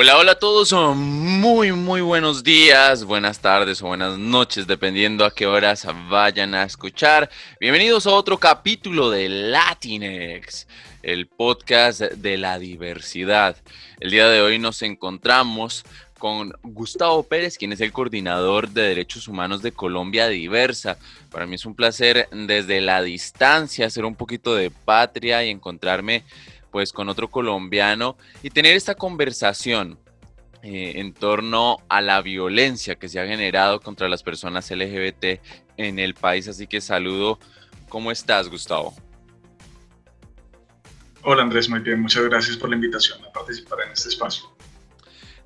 Hola, hola a todos, muy, muy buenos días, buenas tardes o buenas noches, dependiendo a qué horas vayan a escuchar. Bienvenidos a otro capítulo de Latinex, el podcast de la diversidad. El día de hoy nos encontramos con Gustavo Pérez, quien es el coordinador de derechos humanos de Colombia Diversa. Para mí es un placer desde la distancia hacer un poquito de patria y encontrarme pues con otro colombiano y tener esta conversación eh, en torno a la violencia que se ha generado contra las personas LGBT en el país. Así que saludo. ¿Cómo estás, Gustavo? Hola Andrés, muy bien. Muchas gracias por la invitación a participar en este espacio.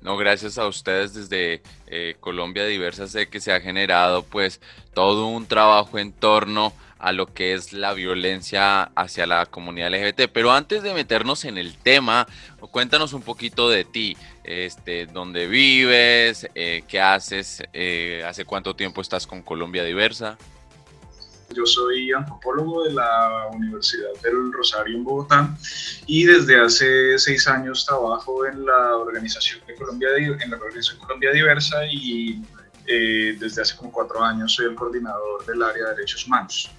No, gracias a ustedes desde eh, Colombia Diversa sé que se ha generado pues todo un trabajo en torno a lo que es la violencia hacia la comunidad LGBT. Pero antes de meternos en el tema, cuéntanos un poquito de ti, este, dónde vives, eh, qué haces, eh, hace cuánto tiempo estás con Colombia Diversa. Yo soy antropólogo de la Universidad del Rosario en Bogotá y desde hace seis años trabajo en la organización de Colombia, en la organización Colombia Diversa y eh, desde hace como cuatro años soy el coordinador del área de derechos humanos.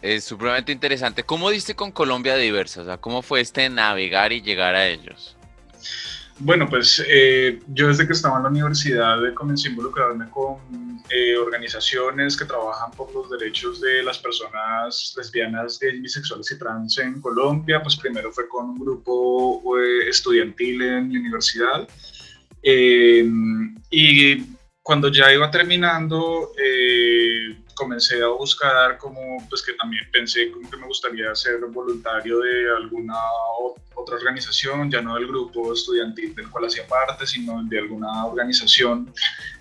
Es supremamente interesante. ¿Cómo diste con Colombia Diversa? O sea, ¿cómo fue este navegar y llegar a ellos? Bueno, pues eh, yo desde que estaba en la universidad comencé a involucrarme con eh, organizaciones que trabajan por los derechos de las personas lesbianas, bisexuales y trans en Colombia. Pues primero fue con un grupo eh, estudiantil en la universidad. y cuando ya iba terminando, comencé a buscar como, pues que también pensé como que me gustaría ser voluntario de alguna otra organización, ya no del grupo estudiantil del cual hacía parte, sino de alguna organización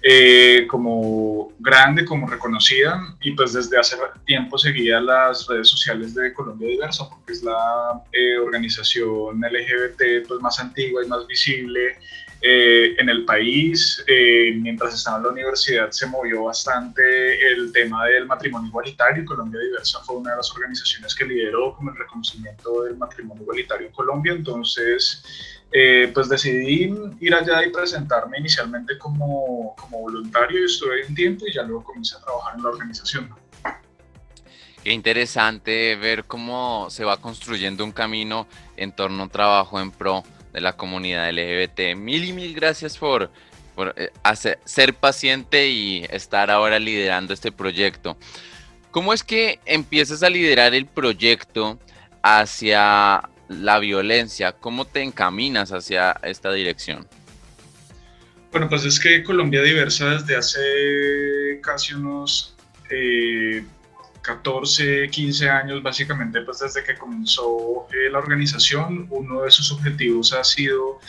eh, como grande, como reconocida, y pues desde hace tiempo seguía las redes sociales de Colombia Diversa, porque es la eh, organización LGBT pues más antigua y más visible eh, en el país, eh, mientras estaba en la universidad, se movió bastante el tema del matrimonio igualitario. Colombia Diversa fue una de las organizaciones que lideró como el reconocimiento del matrimonio igualitario en Colombia. Entonces, eh, pues decidí ir allá y presentarme inicialmente como, como voluntario. Estuve un tiempo y ya luego comencé a trabajar en la organización. Qué interesante ver cómo se va construyendo un camino en torno a un trabajo en pro de la comunidad LGBT. Mil y mil gracias por, eh, ser paciente y estar ahora liderando este proyecto. ¿Cómo es que empiezas a liderar el proyecto hacia la violencia? ¿Cómo te encaminas hacia esta dirección? Bueno, pues es que Colombia Diversa desde hace casi unos eh, 14, 15 años, básicamente pues desde que comenzó eh, la organización, uno de sus objetivos ha sido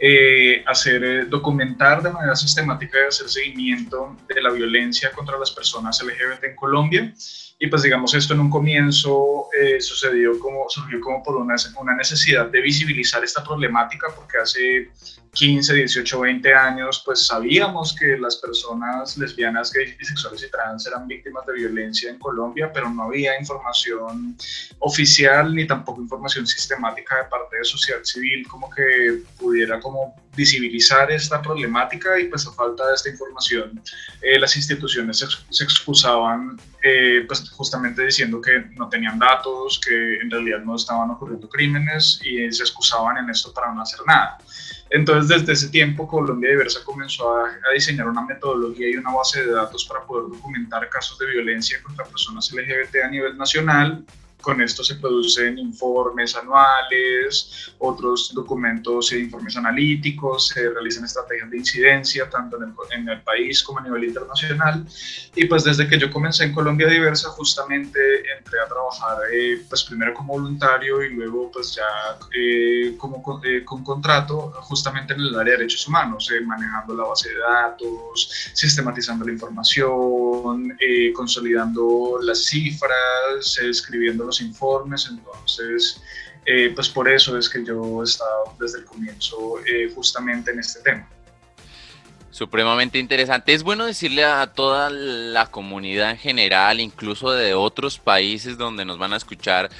eh, hacer, eh, documentar de manera sistemática y hacer seguimiento de la violencia contra las personas LGBT en Colombia. Y pues digamos esto en un comienzo sucedió como, surgió como por una, una necesidad de visibilizar esta problemática porque hace 15, 18, 20 años, pues sabíamos que las personas lesbianas, gays, bisexuales y trans eran víctimas de violencia en Colombia, pero no había información oficial ni tampoco información sistemática de parte de sociedad civil como que pudiera como visibilizar esta problemática y pues a falta de esta información eh, las instituciones se, excusaban eh, pues justamente diciendo que no tenían datos, que en realidad no estaban ocurriendo crímenes y se excusaban en esto para no hacer nada. Entonces, desde ese tiempo, Colombia Diversa comenzó a, diseñar una metodología y una base de datos para poder documentar casos de violencia contra personas LGBT a nivel nacional con esto se producen informes anuales, otros documentos e informes analíticos, se realizan estrategias de incidencia tanto en el, país como a nivel internacional. Y pues desde que yo comencé en Colombia Diversa, justamente entré a trabajar eh, pues primero como voluntario y luego pues ya eh, como eh, con contrato justamente en el área de derechos humanos, manejando la base de datos, sistematizando la información, consolidando las cifras, escribiendo los informes, entonces, eh, pues por eso es que yo he estado desde el comienzo eh, justamente en este tema. Supremamente interesante. Es bueno decirle a toda la comunidad en general, incluso de otros países donde nos van a escuchar,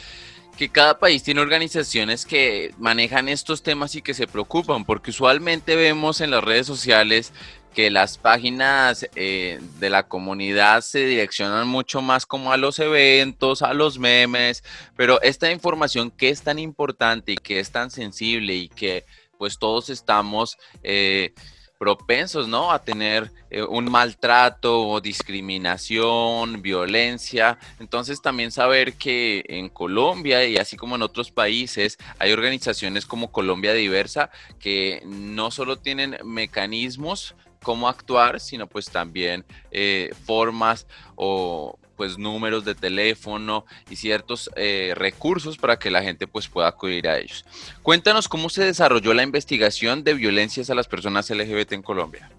que cada país tiene organizaciones que manejan estos temas y que se preocupan, porque usualmente vemos en las redes sociales que las páginas eh, de la comunidad se direccionan mucho más como a los eventos, a los memes, pero esta información que es tan importante y que es tan sensible y que pues todos estamos eh, propensos, ¿no? A tener eh, un maltrato o discriminación, violencia. Entonces también saber que en Colombia y así como en otros países hay organizaciones como Colombia Diversa que no solo tienen mecanismos cómo actuar, sino pues también eh, formas o pues números de teléfono y ciertos eh, recursos para que la gente pues pueda acudir a ellos. Cuéntanos cómo se desarrolló la investigación de violencias a las personas LGBT en Colombia.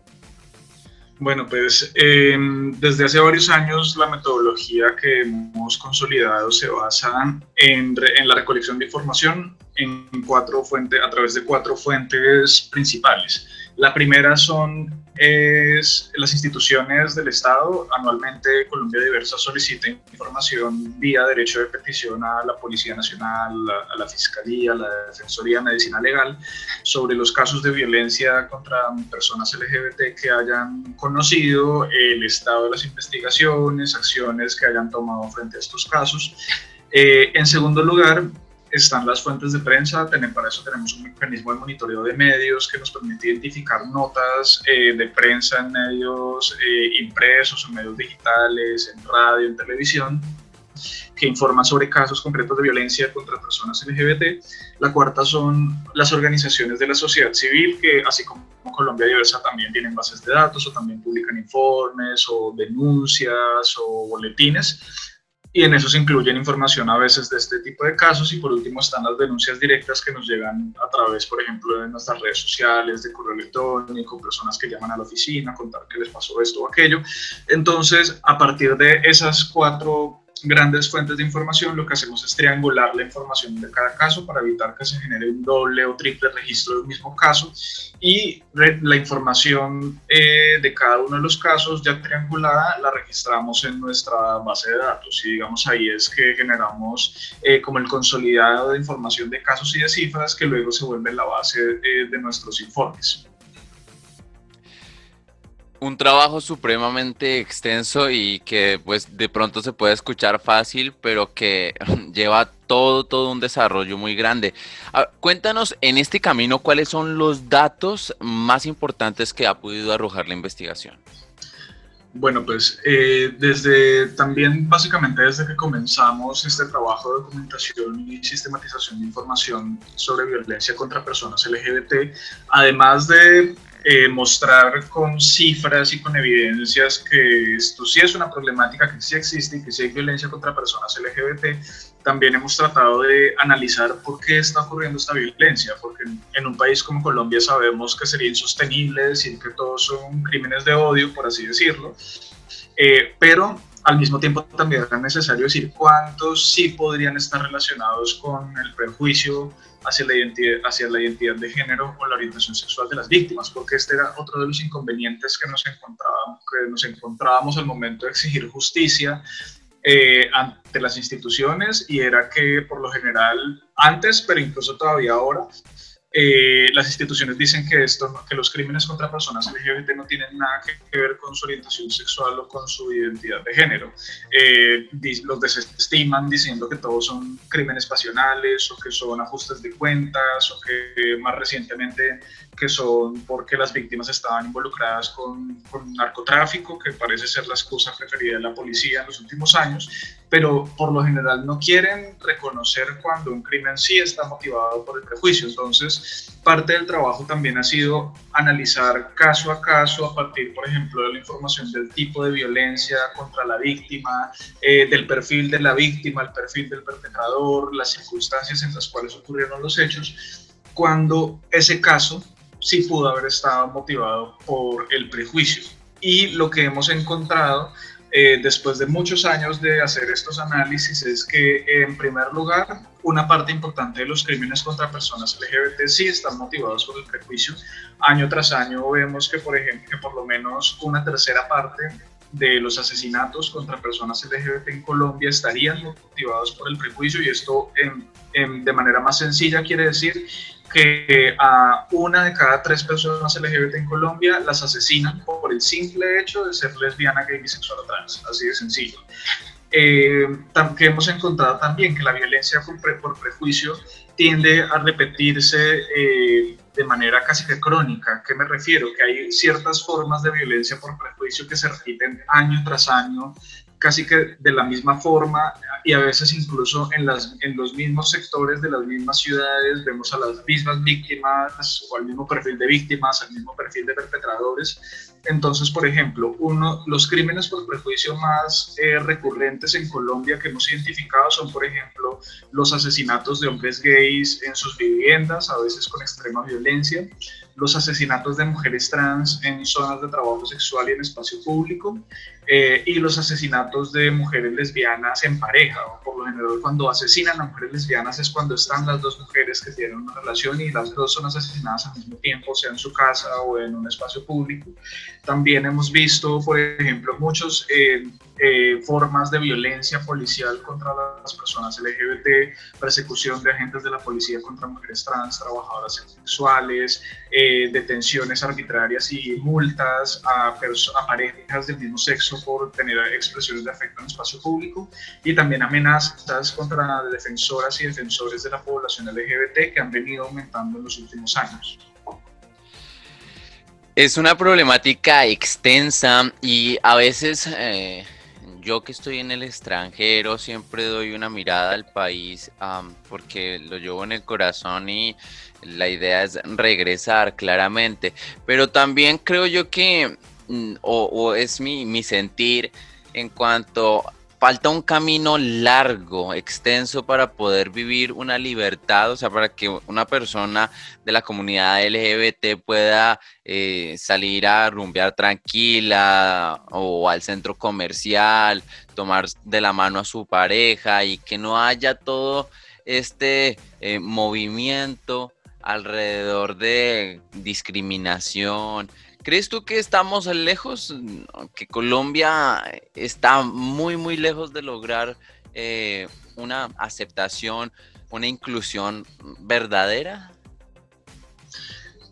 Bueno, pues em, desde hace varios años la metodología que hemos consolidado se basa en, en, la recolección de información en cuatro fuentes, a través de cuatro fuentes principales. La primera son las instituciones del Estado. Anualmente Colombia Diversa solicita información vía derecho de petición a la Policía Nacional, a la Fiscalía, a la Defensoría Medicina Legal sobre los casos de violencia contra personas LGBT que hayan conocido, el estado de las investigaciones, acciones que hayan tomado frente a estos casos. Eh, en segundo lugar, están las fuentes de prensa, para eso tenemos un mecanismo de monitoreo de medios que nos permite identificar notas eh, de prensa en medios eh, impresos, en medios digitales, en radio, en televisión, que informan sobre casos concretos de violencia contra personas LGBT. La cuarta son las organizaciones de la sociedad civil, que así como Colombia Diversa también tienen bases de datos o también publican informes o denuncias o boletines y en eso se incluyen información a veces de este tipo de casos y por último están las denuncias directas que nos llegan a través, por ejemplo, de nuestras redes sociales, de correo electrónico, personas que llaman a la oficina a contar que les pasó esto o aquello. Entonces, a partir de esas cuatro grandes fuentes de información, lo que hacemos es triangular la información de cada caso para evitar que se genere un doble o triple registro de un mismo caso. Y la información eh, de cada uno de los casos ya triangulada la registramos en nuestra base de datos. Y digamos ahí es que generamos eh, como el consolidado de información de casos y de cifras que luego se vuelve la base eh, de nuestros informes un trabajo supremamente extenso y que pues de pronto se puede escuchar fácil, pero que lleva todo, todo un desarrollo muy grande. Cuéntanos en este camino cuáles son los datos más importantes que ha podido arrojar la investigación. Bueno, pues eh, desde también básicamente desde que comenzamos este trabajo de documentación y sistematización de información sobre violencia contra personas LGBT, además de eh, mostrar con cifras y con evidencias que esto sí es una problemática que sí existe y que sí hay violencia contra personas LGBT, también hemos tratado de analizar por qué está ocurriendo esta violencia, porque en un país como Colombia sabemos que sería insostenible decir que todos son crímenes de odio, por así decirlo, eh, pero al mismo tiempo también era necesario decir cuántos sí podrían estar relacionados con el prejuicio hacia la, identidad, hacia la identidad de género o la orientación sexual de las víctimas, porque este era otro de los inconvenientes que nos encontrábamos, que nos encontrábamos al momento de exigir justicia eh, ante las instituciones y era que por lo general antes, pero incluso todavía ahora, eh, las instituciones dicen que, esto, que los crímenes contra personas LGBT no tienen nada que, ver con su orientación sexual o con su identidad de género. Eh, los desestiman diciendo que todos son crímenes pasionales o que son ajustes de cuentas o que más recientemente que son porque las víctimas estaban involucradas con, con narcotráfico, que parece ser la excusa preferida de la policía en los últimos años, pero por lo general no quieren reconocer cuando un crimen sí está motivado por el prejuicio. Entonces, parte del trabajo también ha sido analizar caso a caso a partir, por ejemplo, de la información del tipo de violencia contra la víctima, eh, del perfil de la víctima, el perfil del perpetrador, las circunstancias en las cuales ocurrieron los hechos, cuando ese caso sí pudo haber estado motivado por el prejuicio. Y lo que hemos encontrado eh, después de muchos años de hacer estos análisis es que, en primer lugar, una parte importante de los crímenes contra personas LGBT sí están motivados por el prejuicio. Año tras año vemos que, por ejemplo, que por lo menos una tercera parte de los asesinatos contra personas LGBT en Colombia estarían motivados por el prejuicio y esto de manera más sencilla quiere decir que a una de cada tres personas LGBT en Colombia las asesinan por el simple hecho de ser lesbiana, gay, bisexual o trans, así de sencillo. Eh, que hemos encontrado también que la violencia por, prejuicio tiende a repetirse eh, de manera casi que crónica. ¿A qué me refiero? Que hay ciertas formas de violencia por prejuicio que se repiten año tras año, casi que de la misma forma y a veces incluso en, las, en los mismos sectores de las mismas ciudades vemos a las mismas víctimas o al mismo perfil de víctimas, al mismo perfil de perpetradores. Entonces, por ejemplo, uno, los crímenes por prejuicio más eh, recurrentes en Colombia que hemos identificado son, por ejemplo, los asesinatos de hombres gays en sus viviendas, a veces con extrema violencia, los asesinatos de mujeres trans en zonas de trabajo sexual y en espacio público, eh, y los asesinatos de mujeres lesbianas en pareja. Por lo general, cuando asesinan a mujeres lesbianas es cuando están las dos mujeres que tienen una relación y las dos son asesinadas al mismo tiempo, sea en su casa o en un espacio público. También hemos visto, por ejemplo, muchas eh, eh, formas de violencia policial contra las personas LGBT, persecución de agentes de la policía contra mujeres trans, trabajadoras sexuales, detenciones arbitrarias y multas a, a parejas del mismo sexo por tener expresiones de afecto en el espacio público y también amenazas contra defensoras y defensores de la población LGBT que han venido aumentando en los últimos años. Es una problemática extensa y a veces eh, yo que estoy en el extranjero siempre doy una mirada al país porque lo llevo en el corazón y la idea es regresar claramente. Pero también creo yo que Mm, o, es mi, sentir en cuanto falta un camino largo, extenso para poder vivir una libertad, o sea, para que una persona de la comunidad LGBT pueda eh, salir a rumbear tranquila o al centro comercial, tomar de la mano a su pareja y que no haya todo este eh, movimiento alrededor de discriminación, ¿Crees tú que estamos lejos, que Colombia está muy, muy lejos de lograr eh, una aceptación, una inclusión verdadera?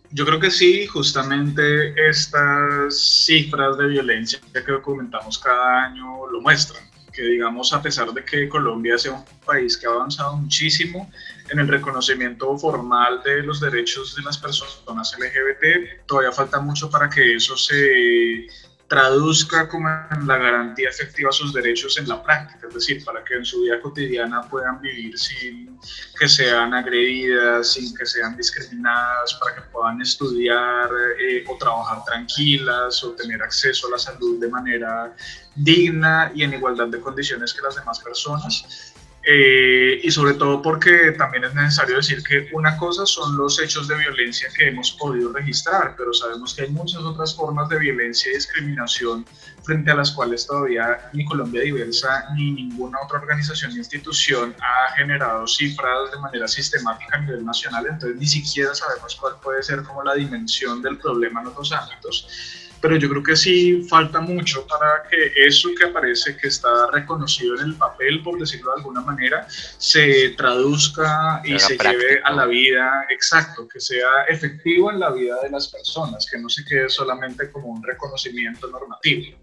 Yo creo que sí, justamente estas cifras de violencia que documentamos cada año lo muestran, que digamos a pesar de que Colombia sea un país que ha avanzado muchísimo, en el reconocimiento formal de los derechos de las personas LGBT. Todavía falta mucho para que eso se traduzca como en la garantía efectiva sus derechos en la práctica, es decir, para que en su vida cotidiana puedan vivir sin que sean agredidas, sin que sean discriminadas, para que puedan estudiar eh, o trabajar tranquilas o tener acceso a la salud de manera digna y en igualdad de condiciones que las demás personas. Eh, y sobre todo porque también es necesario decir que una cosa son los hechos de violencia que hemos podido registrar, pero sabemos que hay muchas otras formas de violencia y discriminación frente a las cuales todavía ni Colombia Diversa ni ninguna otra organización ni institución ha generado cifras de manera sistemática a nivel nacional, entonces ni siquiera sabemos cuál puede ser como la dimensión del problema en otros ámbitos pero yo creo que sí falta mucho para que eso que aparece, que está reconocido en el papel, por decirlo de alguna manera, se traduzca y se lleve a la vida, exacto, que sea efectivo en la vida de las personas, que no se quede solamente como un reconocimiento normativo.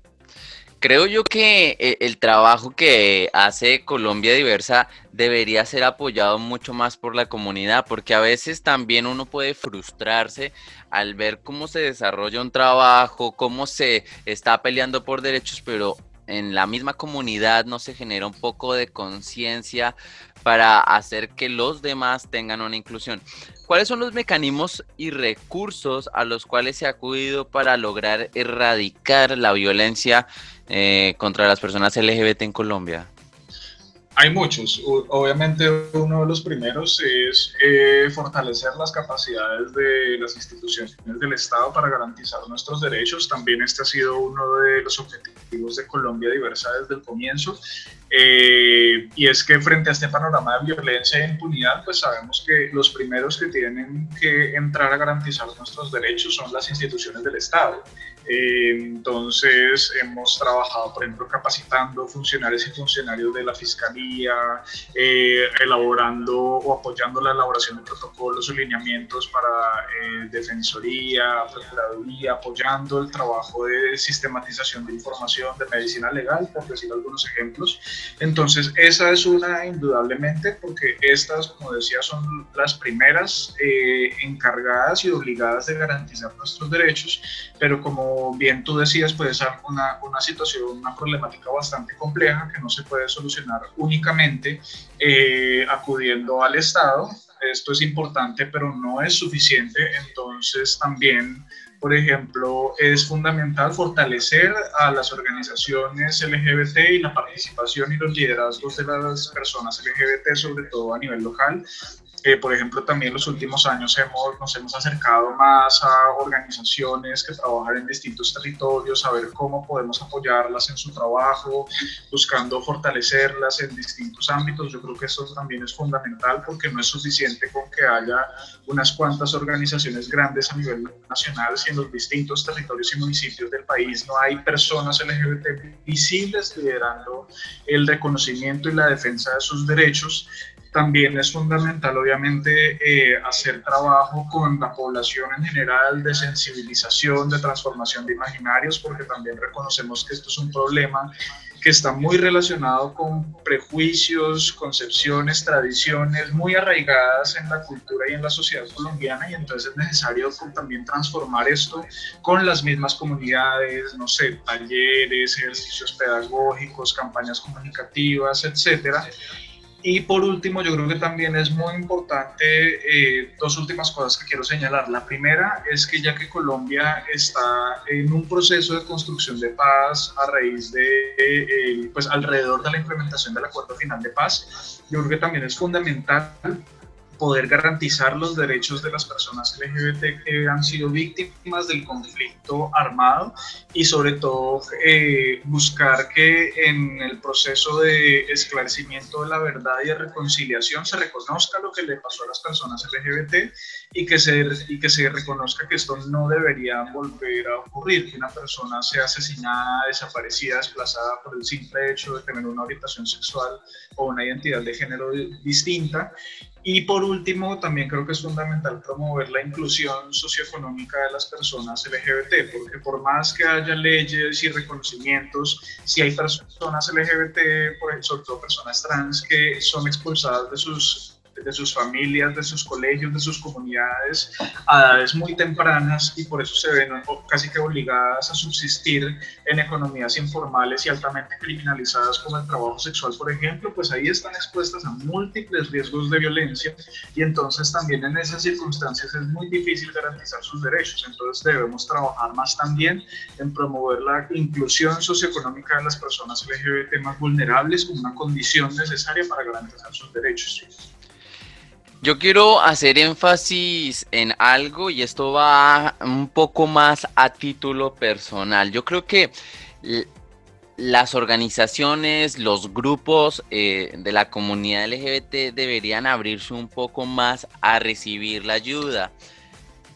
Creo yo que eh, el trabajo que hace Colombia Diversa debería ser apoyado mucho más por la comunidad, porque a veces también uno puede frustrarse al ver cómo se desarrolla un trabajo, cómo se está peleando por derechos, pero en la misma comunidad no se genera un poco de conciencia para hacer que los demás tengan una inclusión. ¿Cuáles son los mecanismos y recursos a los cuales se ha acudido para lograr erradicar la violencia eh, contra las personas LGBT en Colombia? Hay muchos. Obviamente uno de los primeros es eh, fortalecer las capacidades de las instituciones del Estado para garantizar nuestros derechos. También este ha sido uno de los objetivos de Colombia Diversa desde el comienzo. Eh, y es que frente a este panorama de violencia e impunidad, pues sabemos que los primeros que tienen que entrar a garantizar nuestros derechos son las instituciones del Estado. Eh, entonces hemos trabajado, por ejemplo, capacitando funcionarios y funcionarios de la Fiscalía, eh, elaborando o apoyando la elaboración de protocolos o lineamientos para eh, Defensoría, Procuraduría, apoyando el trabajo de sistematización de información de medicina legal, por decir algunos ejemplos. Entonces, esa es una indudablemente, porque estas, como decía, son las primeras encargadas y obligadas de garantizar nuestros derechos, pero como bien tú decías, puede ser una, una situación, una problemática bastante compleja que no se puede solucionar únicamente eh, acudiendo al Estado. Esto es importante, pero no es suficiente. Entonces también, por ejemplo, es fundamental fortalecer a las organizaciones LGBT y la participación y los liderazgos de las personas LGBT, sobre todo a nivel local, eh, por ejemplo, también en los últimos años hemos, nos hemos acercado más a organizaciones que trabajan en distintos territorios, a ver cómo podemos apoyarlas en su trabajo, buscando fortalecerlas en distintos ámbitos. Yo creo que eso también es fundamental porque no es suficiente con que haya unas cuantas organizaciones grandes a nivel nacional, si en los distintos territorios y municipios del país no hay personas LGBT visibles liderando el reconocimiento y la defensa de sus derechos. También es fundamental, obviamente, eh, hacer trabajo con la población en general de sensibilización, de transformación de imaginarios, porque también reconocemos que esto es un problema que está muy relacionado con prejuicios, concepciones, tradiciones muy arraigadas en la cultura y en la sociedad colombiana y entonces es necesario también transformar esto con las mismas comunidades, no sé, talleres, ejercicios pedagógicos, campañas comunicativas, etcétera y por último, yo creo que también es muy importante eh, dos últimas cosas que quiero señalar. La primera es que ya que Colombia está en un proceso de construcción de paz a raíz de, eh, pues alrededor de la implementación del acuerdo final de paz, yo creo que también es fundamental poder garantizar los derechos de las personas LGBT que han sido víctimas del conflicto armado y sobre todo eh, buscar que en el proceso de esclarecimiento de la verdad y de reconciliación se reconozca lo que le pasó a las personas LGBT y que se, y que se reconozca que esto no debería volver a ocurrir, que una persona sea asesinada, desaparecida, desplazada por el simple hecho de tener una orientación sexual o una identidad de género distinta y por último, también creo que es fundamental promover la inclusión socioeconómica de las personas LGBT, porque por más que haya leyes y reconocimientos, si hay personas LGBT, sobre todo personas trans, que son expulsadas de sus de sus familias, de sus colegios, de sus comunidades a edades muy tempranas y por eso se ven casi que obligadas a subsistir en economías informales y altamente criminalizadas como el trabajo sexual, por ejemplo, pues ahí están expuestas a múltiples riesgos de violencia y entonces también en esas circunstancias es muy difícil garantizar sus derechos. Entonces debemos trabajar más también en promover la inclusión socioeconómica de las personas LGBT más vulnerables como una condición necesaria para garantizar sus derechos. Yo quiero hacer énfasis en algo y esto va un poco más a título personal. Yo creo que las organizaciones, los grupos eh, de la comunidad LGBT deberían abrirse un poco más a recibir la ayuda.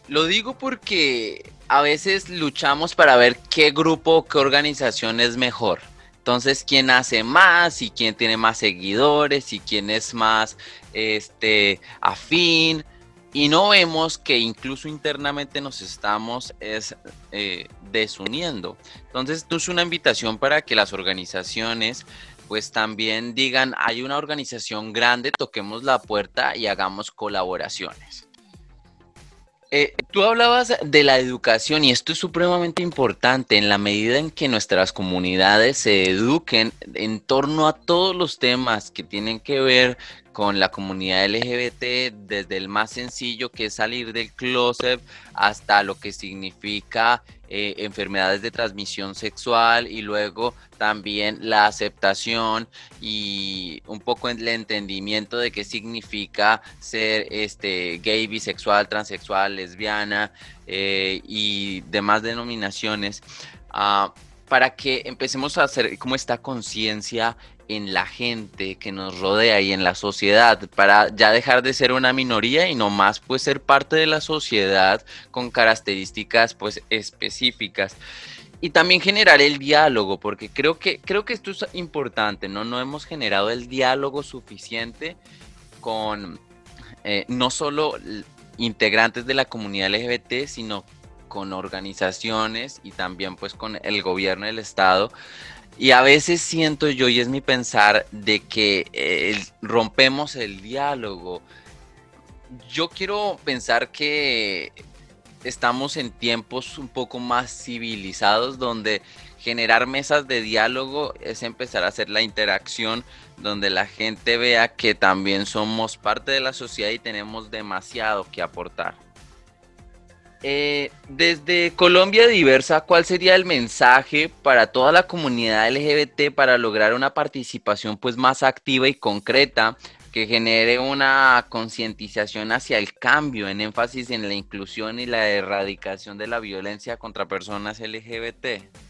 Lo digo porque a veces luchamos para ver qué grupo, qué organización es mejor. Entonces, quién hace más y quién tiene más seguidores y quién es más este, afín. Y no vemos que incluso internamente nos estamos es, eh, desuniendo. Entonces, esto es una invitación para que las organizaciones pues también digan, hay una organización grande, toquemos la puerta y hagamos colaboraciones. Eh, tú hablabas de la educación y esto es supremamente importante en la medida en que nuestras comunidades se eduquen en torno a todos los temas que tienen que ver con la comunidad LGBT, desde el más sencillo que es salir del closet hasta lo que significa eh, enfermedades de transmisión sexual y luego también la aceptación y un poco el entendimiento de qué significa ser este gay, bisexual, transexual, lesbiana eh, y demás denominaciones. Ah, para que empecemos a hacer como esta conciencia en la gente que nos rodea y en la sociedad para ya dejar de ser una minoría y no más pues ser parte de la sociedad con características pues específicas. Y también generar el diálogo porque creo que creo que esto es importante no no hemos generado el diálogo suficiente con eh, no solo integrantes de la comunidad LGBT sino con organizaciones y también pues con el gobierno del estado y a veces siento yo, y es mi pensar, de que eh, rompemos el diálogo. Yo quiero pensar que estamos en tiempos un poco más civilizados donde generar mesas de diálogo es empezar a hacer la interacción donde la gente vea que también somos parte de la sociedad y tenemos demasiado que aportar. Eh, desde Colombia Diversa, ¿cuál sería el mensaje para toda la comunidad LGBT para lograr una participación pues más activa y concreta que genere una concientización hacia el cambio en énfasis en la inclusión y la erradicación de la violencia contra personas LGBT?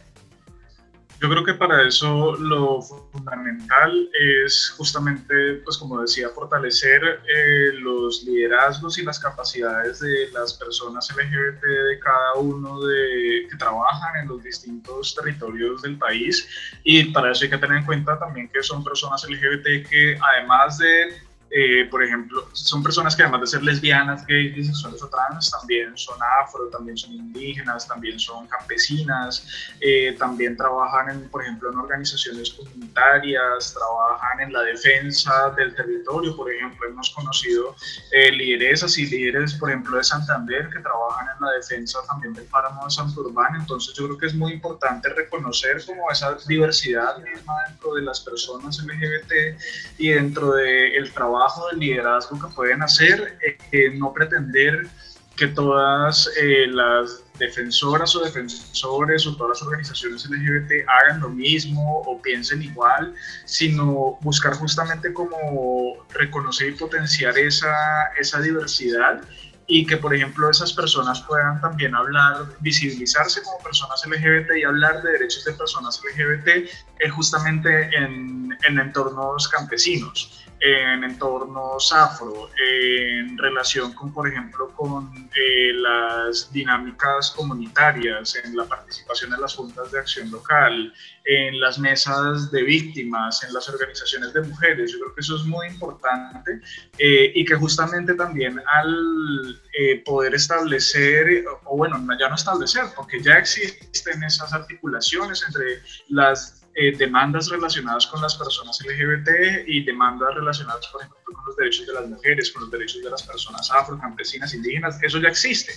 Yo creo que para eso lo fundamental es justamente, pues como decía, fortalecer eh, los liderazgos y las capacidades de las personas LGBT de cada uno de que trabajan en los distintos territorios del país. Y para eso hay que tener en cuenta también que son personas LGBT que además de eh, por ejemplo, son personas que además de ser lesbianas, gays, bisexuales o trans, también son afro, también son indígenas, también son campesinas, eh, también trabajan, en, por ejemplo, en organizaciones comunitarias, trabajan en la defensa del territorio, por ejemplo, hemos conocido eh, lideresas y líderes, por ejemplo, de Santander, que trabajan en la defensa también del páramo de Santurbán, entonces yo creo que es muy importante reconocer como esa diversidad misma dentro de las personas LGBT y dentro del trabajo del liderazgo que pueden hacer, eh, no pretender que todas eh, las defensoras o defensores o todas las organizaciones LGBT hagan lo mismo o piensen igual, sino buscar justamente como reconocer y potenciar esa, esa diversidad y que, por ejemplo, esas personas puedan también hablar, visibilizarse como personas LGBT y hablar de derechos de personas LGBT eh, justamente en, en entornos campesinos en entornos afro, en relación con, por ejemplo, con eh, las dinámicas comunitarias, en la participación en las juntas de acción local, en las mesas de víctimas, en las organizaciones de mujeres. Yo creo que eso es muy importante eh, y que justamente también al eh, poder establecer, o bueno, ya no establecer, porque ya existen esas articulaciones entre las eh, demandas relacionadas con las personas LGBT y demandas relacionadas, por ejemplo, con los derechos de las mujeres, con los derechos de las personas afro, campesinas, indígenas, eso ya existe.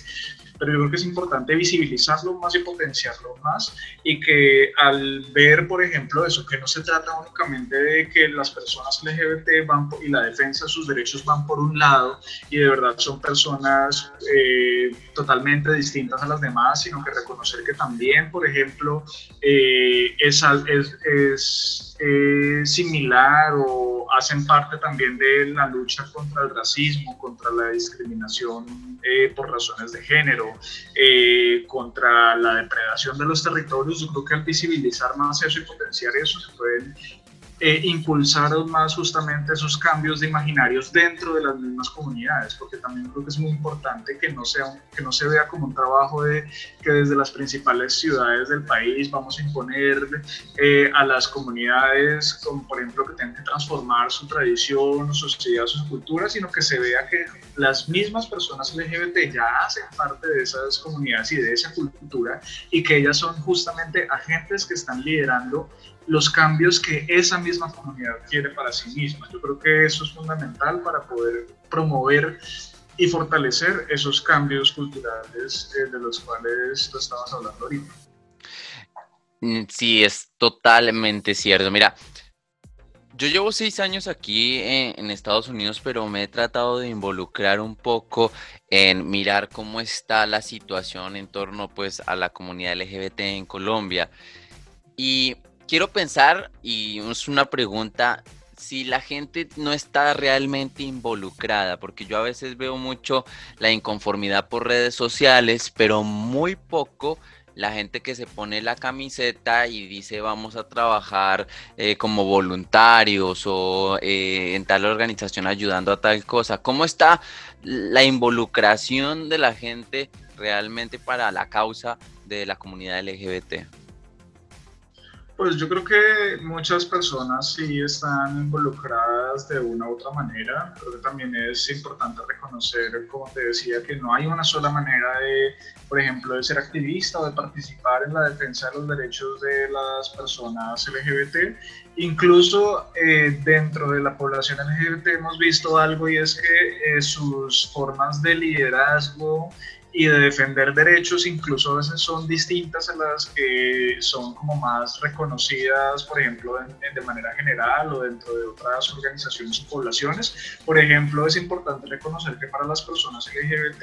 Pero yo creo que es importante visibilizarlo más y potenciarlo más y que al ver, por ejemplo, eso, que no se trata únicamente de que las personas LGBT van y la defensa de sus derechos van por un lado y de verdad son personas eh, totalmente distintas a las demás, sino que reconocer que también, por ejemplo, eh, es, es eh, similar o hacen parte también de la lucha contra el racismo, contra la discriminación eh, por razones de género, eh, contra la depredación de los territorios. Yo creo que al visibilizar más eso y potenciar eso se pueden eh, impulsar más justamente esos cambios de imaginarios dentro de las mismas comunidades, porque también creo que es muy importante que no, sea, que no se vea como un trabajo de que desde las principales ciudades del país vamos a imponer eh, a las comunidades, como por ejemplo que tengan que transformar su tradición, su sociedad, su cultura, sino que se vea que las mismas personas LGBT ya hacen parte de esas comunidades y de esa cultura y que ellas son justamente agentes que están liderando los cambios que esa misma comunidad quiere para sí misma. Yo creo que eso es fundamental para poder promover y fortalecer esos cambios culturales eh, de los cuales tú estabas hablando ahorita. Mm, sí, es totalmente cierto. Mira, yo llevo seis años aquí en, en, Estados Unidos, pero me he tratado de involucrar un poco en mirar cómo está la situación en torno pues a la comunidad LGBT en Colombia. Y quiero pensar, y es una pregunta, si la gente no está realmente involucrada, porque yo a veces veo mucho la inconformidad por redes sociales, pero muy poco la gente que se pone la camiseta y dice vamos a trabajar eh, como voluntarios o eh, en tal organización ayudando a tal cosa. ¿Cómo está la involucración de la gente realmente para la causa de la comunidad LGBT? Pues yo creo que muchas personas sí están involucradas de una u otra manera. Creo que también es importante reconocer, como te decía, que no hay una sola manera de, por ejemplo, de ser activista o de participar en la defensa de los derechos de las personas LGBT. Incluso eh, dentro de la población LGBT hemos visto algo y es que eh, sus formas de liderazgo y de defender derechos incluso a veces son distintas a las que son como más reconocidas, por ejemplo, de manera general o dentro de otras organizaciones o poblaciones. Por ejemplo, es importante reconocer que para las personas LGBT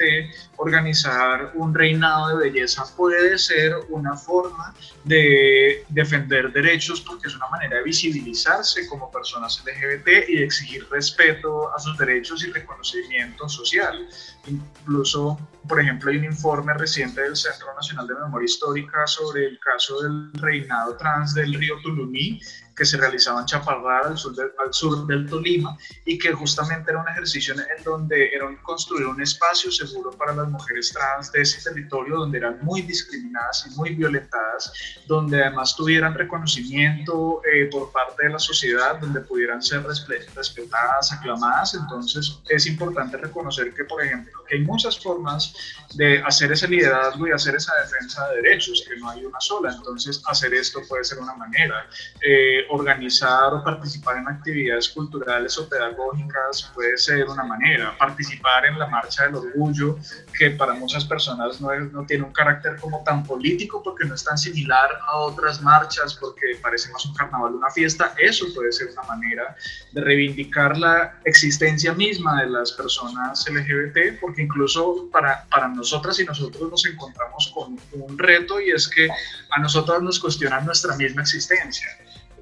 organizar un reinado de belleza puede ser una forma de defender derechos porque es una manera de visibilizarse como personas LGBT y de exigir respeto a sus derechos y reconocimiento social. Incluso, por ejemplo, hay un informe reciente del Centro Nacional de Memoria Histórica sobre el caso del reinado trans del río Tulumí, que se realizaba en Chaparral, al sur, al sur del Tolima, y que justamente era un ejercicio en donde era construir un espacio seguro para las mujeres trans de ese territorio, donde eran muy discriminadas y muy violentadas, donde además tuvieran reconocimiento eh, por parte de la sociedad, donde pudieran ser respetadas, aclamadas. Entonces es importante reconocer que, por ejemplo, que hay muchas formas de hacer ese liderazgo y hacer esa defensa de derechos, que no hay una sola. Entonces hacer esto puede ser una manera. Eh, organizar o participar en actividades culturales o pedagógicas puede ser una manera. Participar en la Marcha del Orgullo, que para muchas personas no, tiene un carácter como tan político porque no es tan similar a otras marchas, porque parece más un carnaval, una fiesta, eso puede ser una manera de reivindicar la existencia misma de las personas LGBT, porque incluso para, para nosotras y nosotros nos encontramos con un reto y es que a nosotras nos cuestionan nuestra misma existencia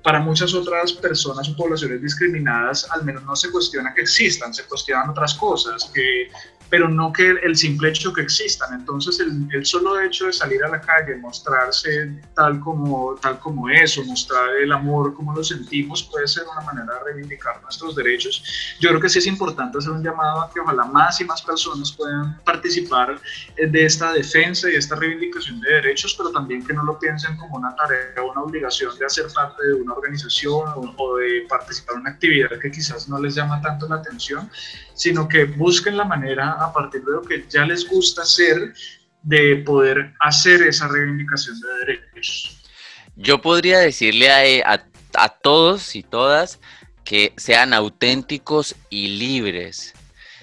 para muchas otras personas o poblaciones discriminadas, al menos no se cuestiona que existan, se cuestionan otras cosas, que pero no que el simple hecho que existan. Entonces, el, el, solo hecho de salir a la calle, mostrarse tal como, tal como es, o mostrar el amor como lo sentimos, puede ser una manera de reivindicar nuestros derechos. Yo creo que sí es importante hacer un llamado a que ojalá más y más personas puedan participar de esta defensa y esta reivindicación de derechos, pero también que no lo piensen como una tarea o una obligación de hacer parte de una organización o, o de participar en una actividad que quizás no les llama tanto la atención, sino que busquen la manera a partir de lo que ya les gusta hacer de poder hacer esa reivindicación de derechos. Yo podría decirle a, a, todos y todas que sean auténticos y libres,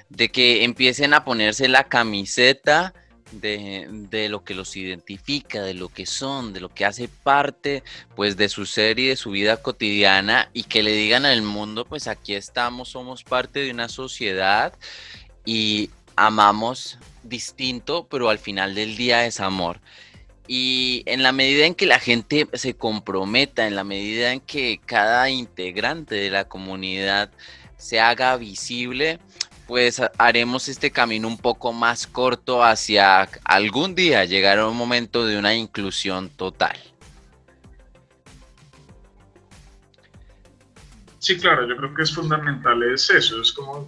de que empiecen a ponerse la camiseta de, de, lo que los identifica, de lo que son, de lo que hace parte pues de su ser y de su vida cotidiana y que le digan al mundo pues aquí estamos, somos parte de una sociedad y amamos distinto, pero al final del día es amor. Y en la medida en que la gente se comprometa, en la medida en que cada integrante de la comunidad se haga visible, pues haremos este camino un poco más corto hacia algún día llegar a un momento de una inclusión total. Sí, claro, yo creo que es fundamental es eso, es como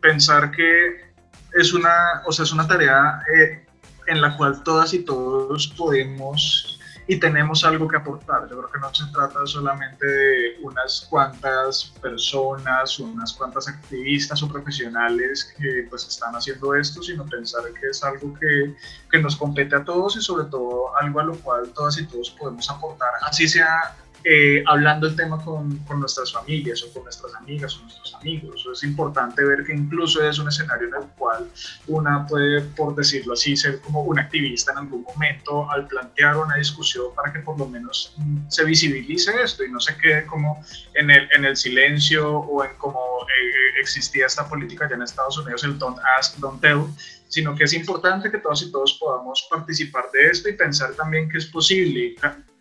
pensar que es una, o sea, es una tarea eh, en la cual todas y todos podemos y tenemos algo que aportar. Yo creo que no se trata solamente de unas cuantas personas, unas cuantas activistas o profesionales que pues están haciendo esto, sino pensar que es algo que, que nos compete a todos y sobre todo algo a lo cual todas y todos podemos aportar, así sea eh, hablando el tema con, con, nuestras familias o con nuestras amigas o nuestros amigos. Es importante ver que incluso es un escenario en el cual una puede, por decirlo así, ser como un activista en algún momento al plantear una discusión para que por lo menos mm, se visibilice esto y no se quede como en el, en el silencio o en como eh, existía esta política ya en Estados Unidos, el don't ask, don't tell, sino que es importante que todos y todos podamos participar de esto y pensar también que es posible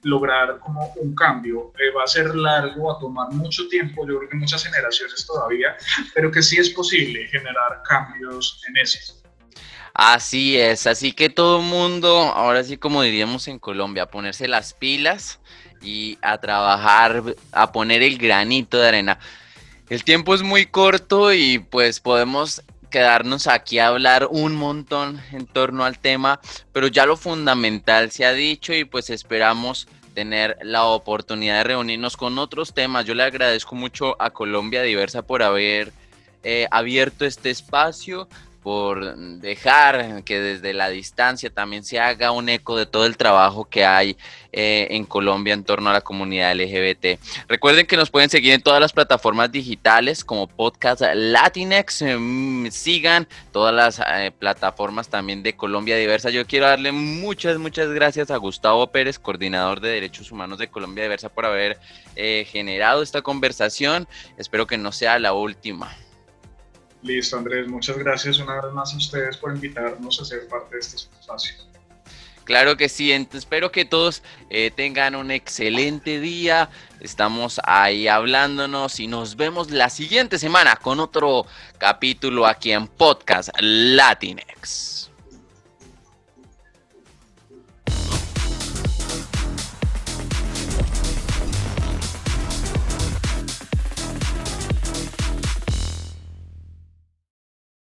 lograr como un cambio. Eh, va a ser largo, va a tomar mucho tiempo, yo creo que muchas generaciones todavía, pero que sí es posible generar cambios en eso. Así es, así que todo mundo, ahora sí como diríamos en Colombia, a ponerse las pilas y a trabajar, a poner el granito de arena. El tiempo es muy corto y pues podemos quedarnos aquí a hablar un montón en torno al tema, pero ya lo fundamental se ha dicho y pues esperamos tener la oportunidad de reunirnos con otros temas. Yo le agradezco mucho a Colombia Diversa por haber eh, abierto este espacio por dejar que desde la distancia también se haga un eco de todo el trabajo que hay eh, en Colombia en torno a la comunidad LGBT. Recuerden que nos pueden seguir en todas las plataformas digitales como Podcast Latinex. Em, sigan todas las eh, plataformas también de Colombia Diversa. Yo quiero darle muchas, muchas gracias a Gustavo Pérez, coordinador de Derechos Humanos de Colombia Diversa, por haber eh, generado esta conversación. Espero que no sea la última. Listo, Andrés, muchas gracias una vez más a ustedes por invitarnos a ser parte de este espacio. Claro que sí, espero que todos eh, tengan un excelente día. Estamos ahí hablándonos y nos vemos la siguiente semana con otro capítulo aquí en Podcast Latinex.